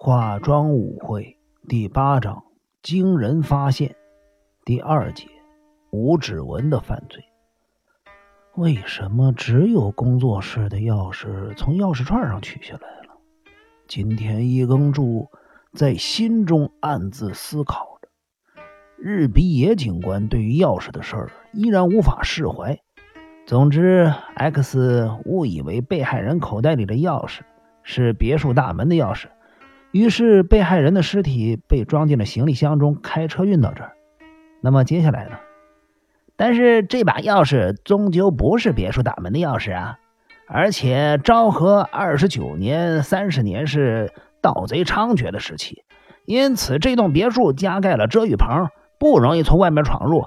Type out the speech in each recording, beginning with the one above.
化妆舞会第八章惊人发现第二节无指纹的犯罪。为什么只有工作室的钥匙从钥匙串上取下来了？今天一耕助在心中暗自思考着。日比野警官对于钥匙的事儿依然无法释怀。总之，X 误以为被害人口袋里的钥匙是别墅大门的钥匙，于是被害人的尸体被装进了行李箱中，开车运到这儿。那么接下来呢？但是这把钥匙终究不是别墅大门的钥匙啊！而且昭和二十九年、三十年是盗贼猖獗的时期，因此这栋别墅加盖了遮雨棚，不容易从外面闯入。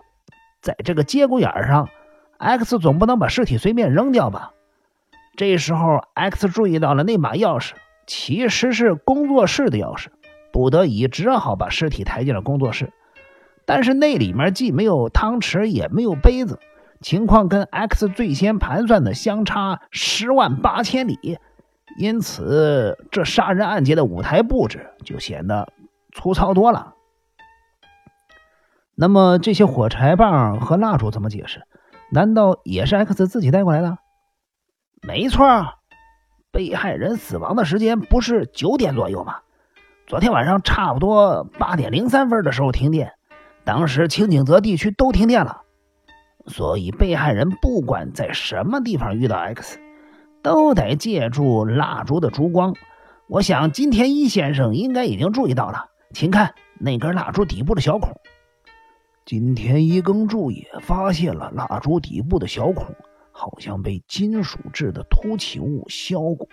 在这个节骨眼上。X 总不能把尸体随便扔掉吧？这时候，X 注意到了那把钥匙其实是工作室的钥匙，不得已只好把尸体抬进了工作室。但是那里面既没有汤匙，也没有杯子，情况跟 X 最先盘算的相差十万八千里，因此这杀人案件的舞台布置就显得粗糙多了。那么这些火柴棒和蜡烛怎么解释？难道也是 X 自己带过来的？没错，被害人死亡的时间不是九点左右吗？昨天晚上差不多八点零三分的时候停电，当时清景泽地区都停电了，所以被害人不管在什么地方遇到 X，都得借助蜡烛的烛光。我想金田一先生应该已经注意到了，请看那根蜡烛底部的小孔。金田一耕助也发现了蜡烛底部的小孔，好像被金属制的凸起物削过，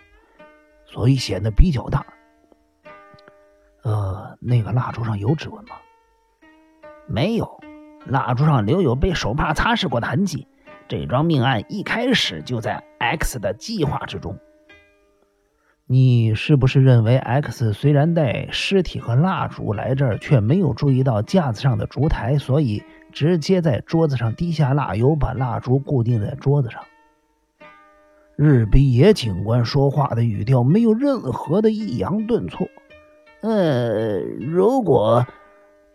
所以显得比较大。呃，那个蜡烛上有指纹吗？没有，蜡烛上留有被手帕擦拭过的痕迹。这桩命案一开始就在 X 的计划之中。你是不是认为 X 虽然带尸体和蜡烛来这儿，却没有注意到架子上的烛台，所以直接在桌子上滴下蜡油，把蜡烛固定在桌子上？日比野警官说话的语调没有任何的抑扬顿挫。呃，如果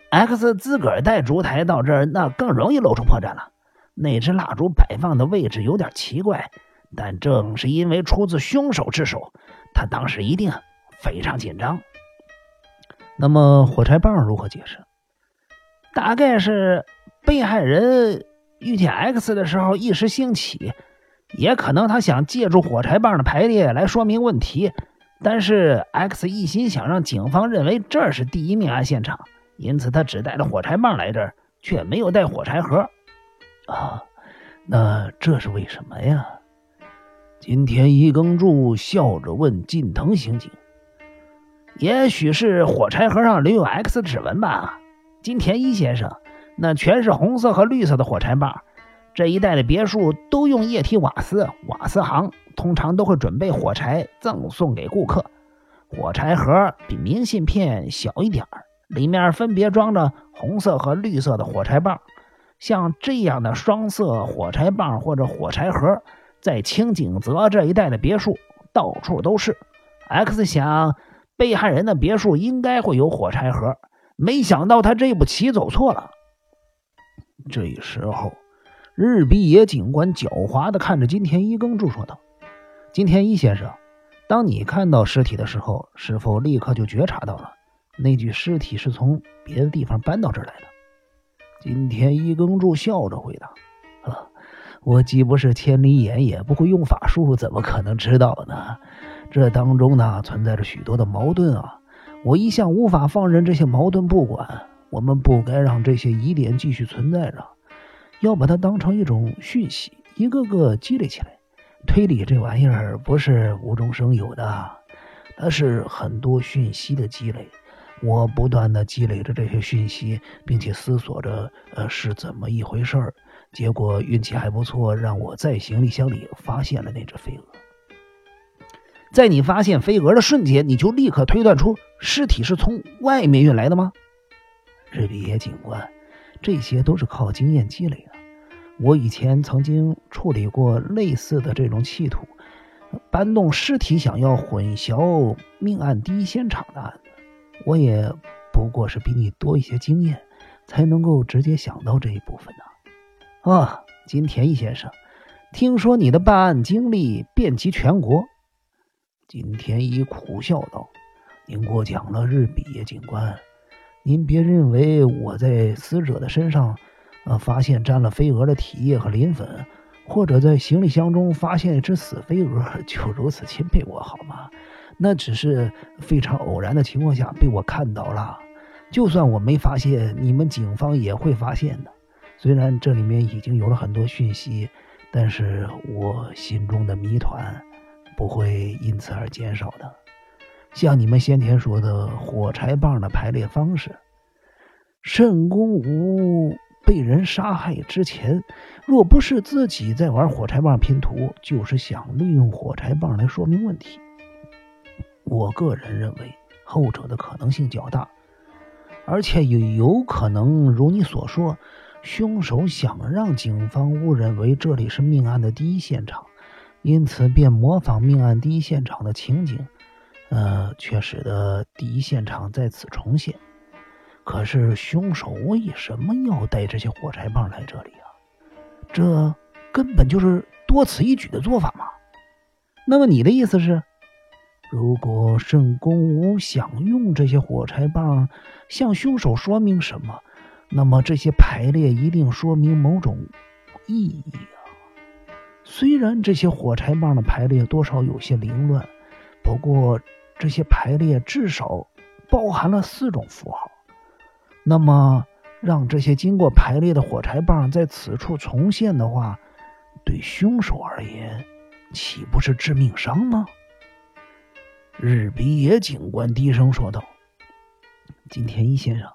X 自个儿带烛台到这儿，那更容易露出破绽了。那只蜡烛摆放的位置有点奇怪，但正是因为出自凶手之手。他当时一定非常紧张。那么火柴棒如何解释？大概是被害人遇见 X 的时候一时兴起，也可能他想借助火柴棒的排列来说明问题。但是 X 一心想让警方认为这是第一命案现场，因此他只带了火柴棒来这儿，却没有带火柴盒。啊，那这是为什么呀？金田一耕助笑着问近藤刑警：“也许是火柴盒上留有 X 指纹吧？”金田一先生，那全是红色和绿色的火柴棒。这一带的别墅都用液体瓦斯，瓦斯行通常都会准备火柴赠送给顾客。火柴盒比明信片小一点儿，里面分别装着红色和绿色的火柴棒。像这样的双色火柴棒或者火柴盒。在清景泽这一带的别墅到处都是。X 想，被害人的别墅应该会有火柴盒，没想到他这步棋走错了。这时候，日比野警官狡猾地看着金田一耕助说道：“金田一先生，当你看到尸体的时候，是否立刻就觉察到了那具尸体是从别的地方搬到这儿来的？”金田一耕助笑着回答：“。”我既不是千里眼，也不会用法术，怎么可能知道呢？这当中呢，存在着许多的矛盾啊！我一向无法放任这些矛盾不管，我们不该让这些疑点继续存在着，要把它当成一种讯息，一个个积累起来。推理这玩意儿不是无中生有的，它是很多讯息的积累。我不断的积累着这些讯息，并且思索着，呃，是怎么一回事儿。结果运气还不错，让我在行李箱里发现了那只飞蛾。在你发现飞蛾的瞬间，你就立刻推断出尸体是从外面运来的吗？日比野警官，这些都是靠经验积累的。我以前曾经处理过类似的这种企图搬动尸体、想要混淆命案第一现场的案子。我也不过是比你多一些经验，才能够直接想到这一部分呢。啊金田一先生，听说你的办案经历遍及全国。金田一苦笑道：“您过奖了，日比野警官。您别认为我在死者的身上，呃，发现沾了飞蛾的体液和磷粉。”或者在行李箱中发现一只死飞蛾，就如此钦佩我好吗？那只是非常偶然的情况下被我看到了。就算我没发现，你们警方也会发现的。虽然这里面已经有了很多讯息，但是我心中的谜团不会因此而减少的。像你们先前说的火柴棒的排列方式，圣公武。被人杀害之前，若不是自己在玩火柴棒拼图，就是想利用火柴棒来说明问题。我个人认为后者的可能性较大，而且也有可能如你所说，凶手想让警方误认为这里是命案的第一现场，因此便模仿命案第一现场的情景，呃，却使得第一现场在此重现。可是凶手为什么要带这些火柴棒来这里啊？这根本就是多此一举的做法嘛。那么你的意思是，如果圣公武想用这些火柴棒向凶手说明什么，那么这些排列一定说明某种意义啊。虽然这些火柴棒的排列多少有些凌乱，不过这些排列至少包含了四种符号。那么，让这些经过排列的火柴棒在此处重现的话，对凶手而言，岂不是致命伤吗？日比野警官低声说道：“金田一先生，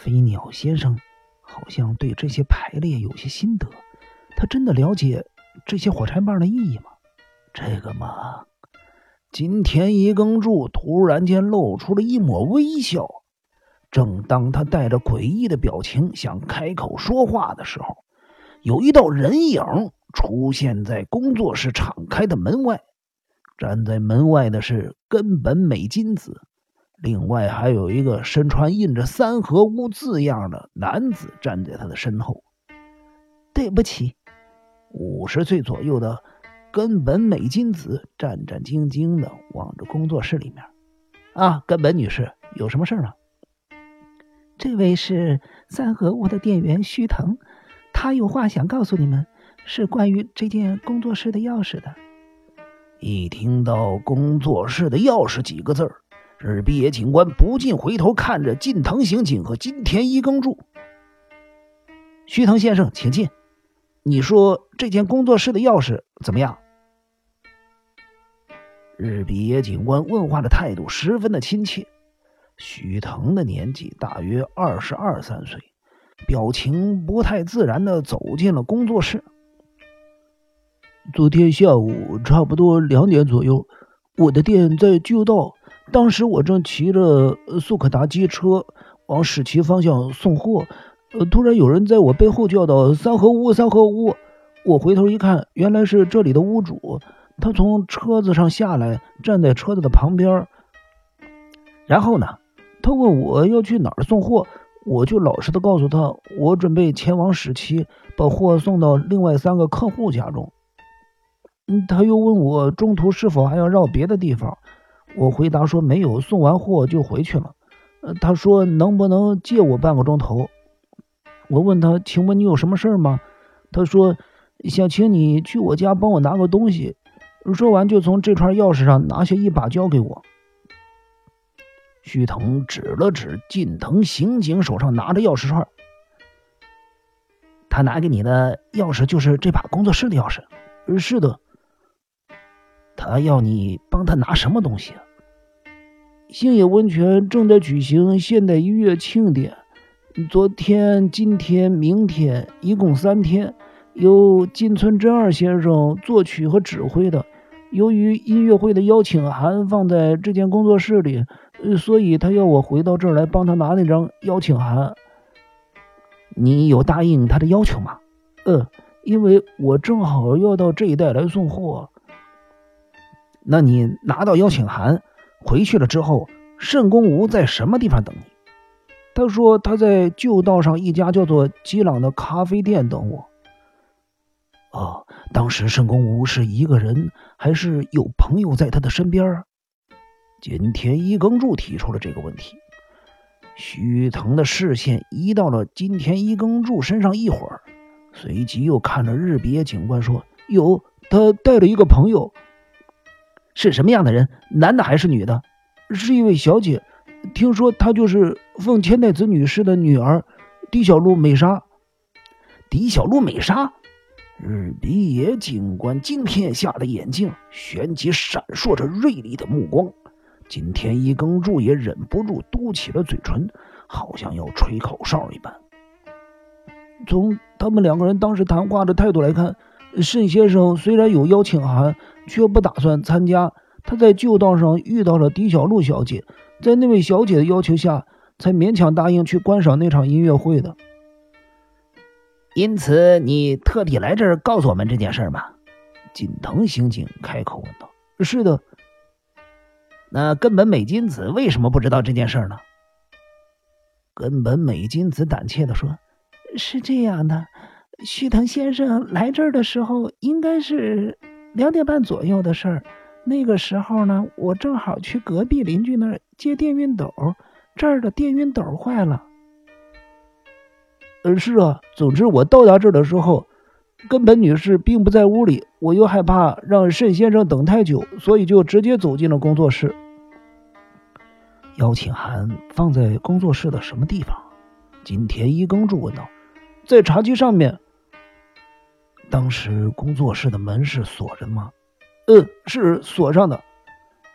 飞鸟先生好像对这些排列有些心得。他真的了解这些火柴棒的意义吗？这个嘛。”金田一耕助突然间露出了一抹微笑。正当他带着诡异的表情想开口说话的时候，有一道人影出现在工作室敞开的门外。站在门外的是根本美金子，另外还有一个身穿印着“三合屋”字样的男子站在他的身后。对不起，五十岁左右的根本美金子战战兢兢的望着工作室里面。啊，根本女士，有什么事吗？这位是三合屋的店员须藤，他有话想告诉你们，是关于这件工作室的钥匙的。一听到“工作室的钥匙”几个字儿，日比野警官不禁回头看着近藤刑警和金田一耕助。须藤先生，请进。你说这间工作室的钥匙怎么样？日比野警官问话的态度十分的亲切。须藤的年纪大约二十二三岁，表情不太自然的走进了工作室。昨天下午差不多两点左右，我的店在旧道，当时我正骑着速可达机车往史奇方向送货，呃，突然有人在我背后叫道：“三合屋，三合屋！”我回头一看，原来是这里的屋主，他从车子上下来，站在车子的旁边。然后呢？他问我要去哪儿送货，我就老实的告诉他，我准备前往史奇，把货送到另外三个客户家中。他又问我中途是否还要绕别的地方，我回答说没有，送完货就回去了。他说能不能借我半个钟头？我问他，请问你有什么事吗？他说想请你去我家帮我拿个东西。说完就从这串钥匙上拿下一把交给我。须藤指了指近藤刑警手上拿着钥匙串，他拿给你的钥匙就是这把工作室的钥匙。是的。他要你帮他拿什么东西？星野温泉正在举行现代音乐庆典，昨天、今天、明天，一共三天，由金村真二先生作曲和指挥的。由于音乐会的邀请函放在这间工作室里。所以他要我回到这儿来帮他拿那张邀请函。你有答应他的要求吗？嗯，因为我正好要到这一带来送货。那你拿到邀请函回去了之后，盛公武在什么地方等你？”他说：“他在旧道上一家叫做基朗的咖啡店等我。”哦，当时盛公武是一个人，还是有朋友在他的身边？金田一耕助提出了这个问题。徐腾的视线移到了金田一耕助身上一会儿，随即又看着日比野警官说：“有，他带了一个朋友，是什么样的人？男的还是女的？是一位小姐。听说她就是奉千代子女士的女儿，狄小璐美沙。狄小璐美沙。”日比野警官今天下的眼镜旋即闪烁着锐利的目光，金田一耕助也忍不住嘟起了嘴唇，好像要吹口哨一般。从他们两个人当时谈话的态度来看，慎先生虽然有邀请函，却不打算参加。他在旧道上遇到了狄小璐小姐，在那位小姐的要求下，才勉强答应去观赏那场音乐会的。因此，你特地来这儿告诉我们这件事吗？锦藤刑警开口问道。“是的。”那根本美金子为什么不知道这件事呢？根本美金子胆怯的说：“是这样的，须藤先生来这儿的时候应该是两点半左右的事儿。那个时候呢，我正好去隔壁邻居那儿接电熨斗，这儿的电熨斗坏了。”呃，是啊。总之，我到达这儿的时候，根本女士并不在屋里。我又害怕让慎先生等太久，所以就直接走进了工作室。邀请函放在工作室的什么地方？金田一耕助问道。在茶几上面。当时工作室的门是锁着吗？嗯，是锁上的。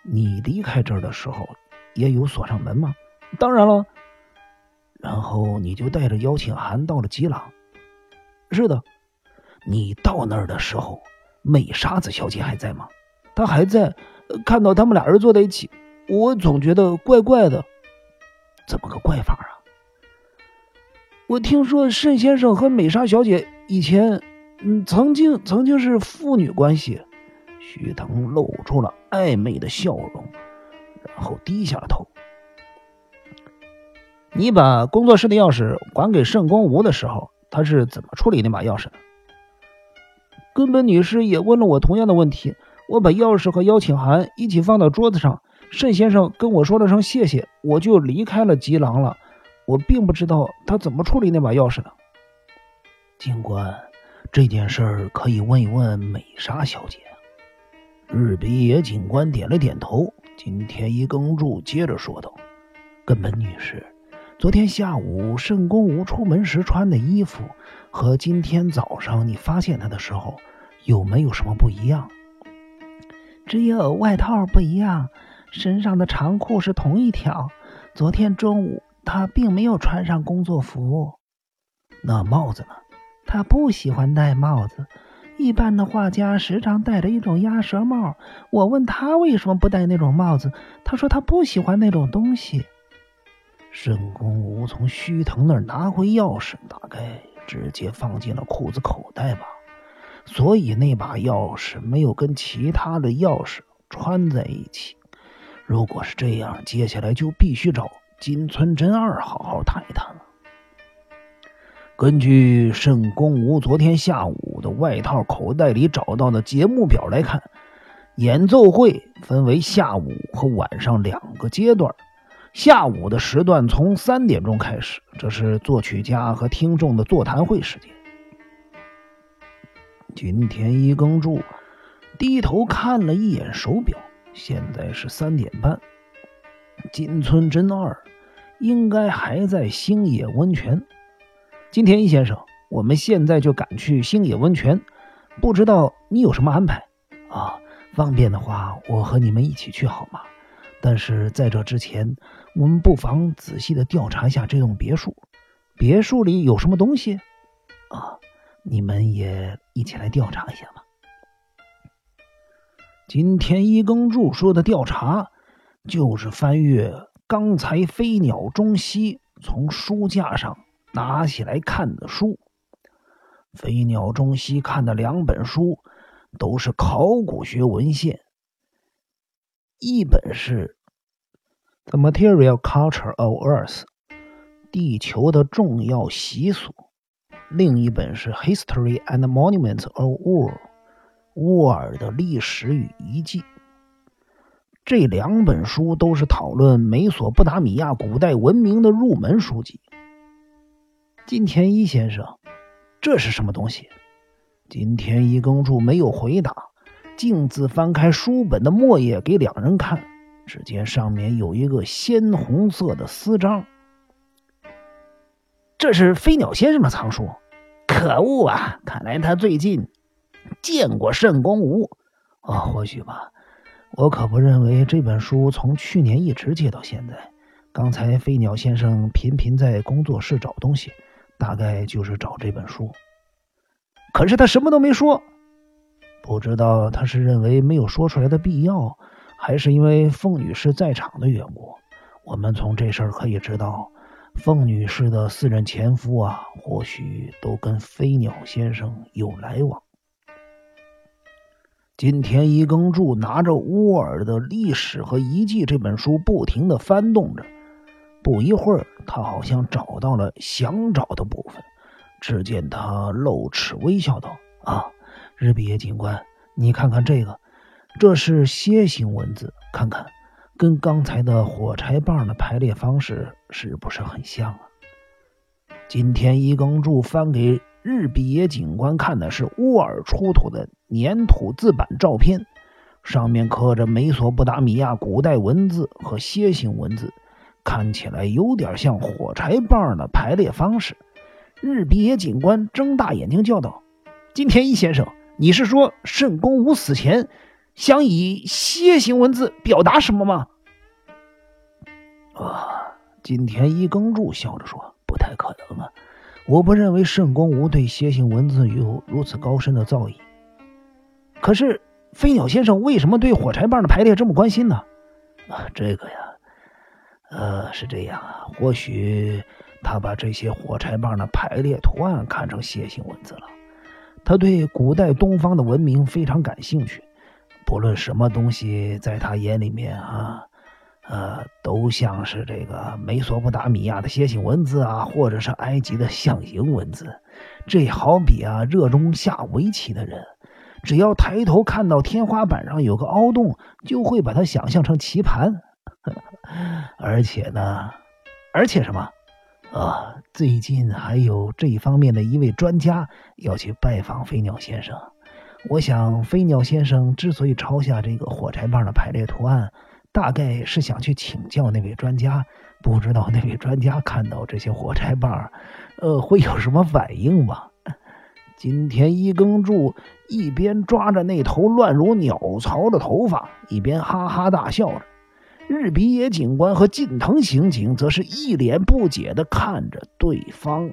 你离开这儿的时候也有锁上门吗？当然了。然后你就带着邀请函到了吉朗。是的，你到那儿的时候，美沙子小姐还在吗？她还在。看到他们俩人坐在一起，我总觉得怪怪的。怎么个怪法啊？我听说慎先生和美沙小姐以前，嗯，曾经曾经是父女关系。徐腾露出了暧昧的笑容，然后低下了头。你把工作室的钥匙还给盛光吴的时候，他是怎么处理那把钥匙的？根本女士也问了我同样的问题。我把钥匙和邀请函一起放到桌子上，盛先生跟我说了声谢谢，我就离开了吉郎了。我并不知道他怎么处理那把钥匙的。警官，这件事儿可以问一问美莎小姐。日比野警官点了点头。金田一耕助接着说道：“根本女士。”昨天下午，圣公吾出门时穿的衣服和今天早上你发现他的时候有没有什么不一样？只有外套不一样，身上的长裤是同一条。昨天中午他并没有穿上工作服。那帽子呢？他不喜欢戴帽子。一般的画家时常戴着一种鸭舌帽。我问他为什么不戴那种帽子，他说他不喜欢那种东西。申公武从须藤那儿拿回钥匙，大概直接放进了裤子口袋吧，所以那把钥匙没有跟其他的钥匙穿在一起。如果是这样，接下来就必须找金村真二好好谈一谈。根据申公武昨天下午的外套口袋里找到的节目表来看，演奏会分为下午和晚上两个阶段。下午的时段从三点钟开始，这是作曲家和听众的座谈会时间。金田一耕助低头看了一眼手表，现在是三点半。金村真二应该还在星野温泉。金田一先生，我们现在就赶去星野温泉，不知道你有什么安排啊？方便的话，我和你们一起去好吗？但是在这之前，我们不妨仔细的调查一下这栋别墅。别墅里有什么东西？啊，你们也一起来调查一下吧。金田一耕助说的调查，就是翻阅刚才飞鸟中西从书架上拿起来看的书。飞鸟中西看的两本书，都是考古学文献。一本是 The Material Culture of Earth》，地球的重要习俗。另一本是《History and Monuments of Ur》，乌尔的历史与遗迹。这两本书都是讨论美索不达米亚古代文明的入门书籍。金田一先生，这是什么东西？金田一耕助没有回答，径自翻开书本的墨页给两人看。只见上面有一个鲜红色的丝章。这是飞鸟先生的藏书。可恶啊！看来他最近见过圣公无。啊，或许吧。我可不认为这本书从去年一直借到现在。刚才飞鸟先生频频在工作室找东西，大概就是找这本书。可是他什么都没说。不知道他是认为没有说出来的必要，还是因为凤女士在场的缘故。我们从这事儿可以知道。凤女士的四任前夫啊，或许都跟飞鸟先生有来往。金田一耕助拿着乌尔的历史和遗迹这本书，不停的翻动着。不一会儿，他好像找到了想找的部分。只见他露齿微笑道：“啊，日比野警官，你看看这个，这是楔形文字，看看。”跟刚才的火柴棒的排列方式是不是很像啊？今天一耕柱翻给日比野警官看的是乌尔出土的粘土字版照片，上面刻着美索不达米亚古代文字和楔形文字，看起来有点像火柴棒的排列方式。日比野警官睁大眼睛叫道：“金田一先生，你是说圣公无死前？”想以楔形文字表达什么吗？啊，金田一耕助笑着说：“不太可能啊，我不认为圣公无对楔形文字有如此高深的造诣。可是飞鸟先生为什么对火柴棒的排列这么关心呢？啊，这个呀，呃，是这样啊，或许他把这些火柴棒的排列图案看成楔形文字了。他对古代东方的文明非常感兴趣。”不论什么东西，在他眼里面啊，呃，都像是这个美索不达米亚的楔形文字啊，或者是埃及的象形文字。这好比啊，热衷下围棋的人，只要抬头看到天花板上有个凹洞，就会把它想象成棋盘。而且呢，而且什么？啊，最近还有这一方面的一位专家要去拜访飞鸟先生。我想，飞鸟先生之所以抄下这个火柴棒的排列图案，大概是想去请教那位专家。不知道那位专家看到这些火柴棒，呃，会有什么反应吧？金田一耕助一边抓着那头乱如鸟巢的头发，一边哈哈大笑着。日比野警官和近藤刑警则是一脸不解地看着对方。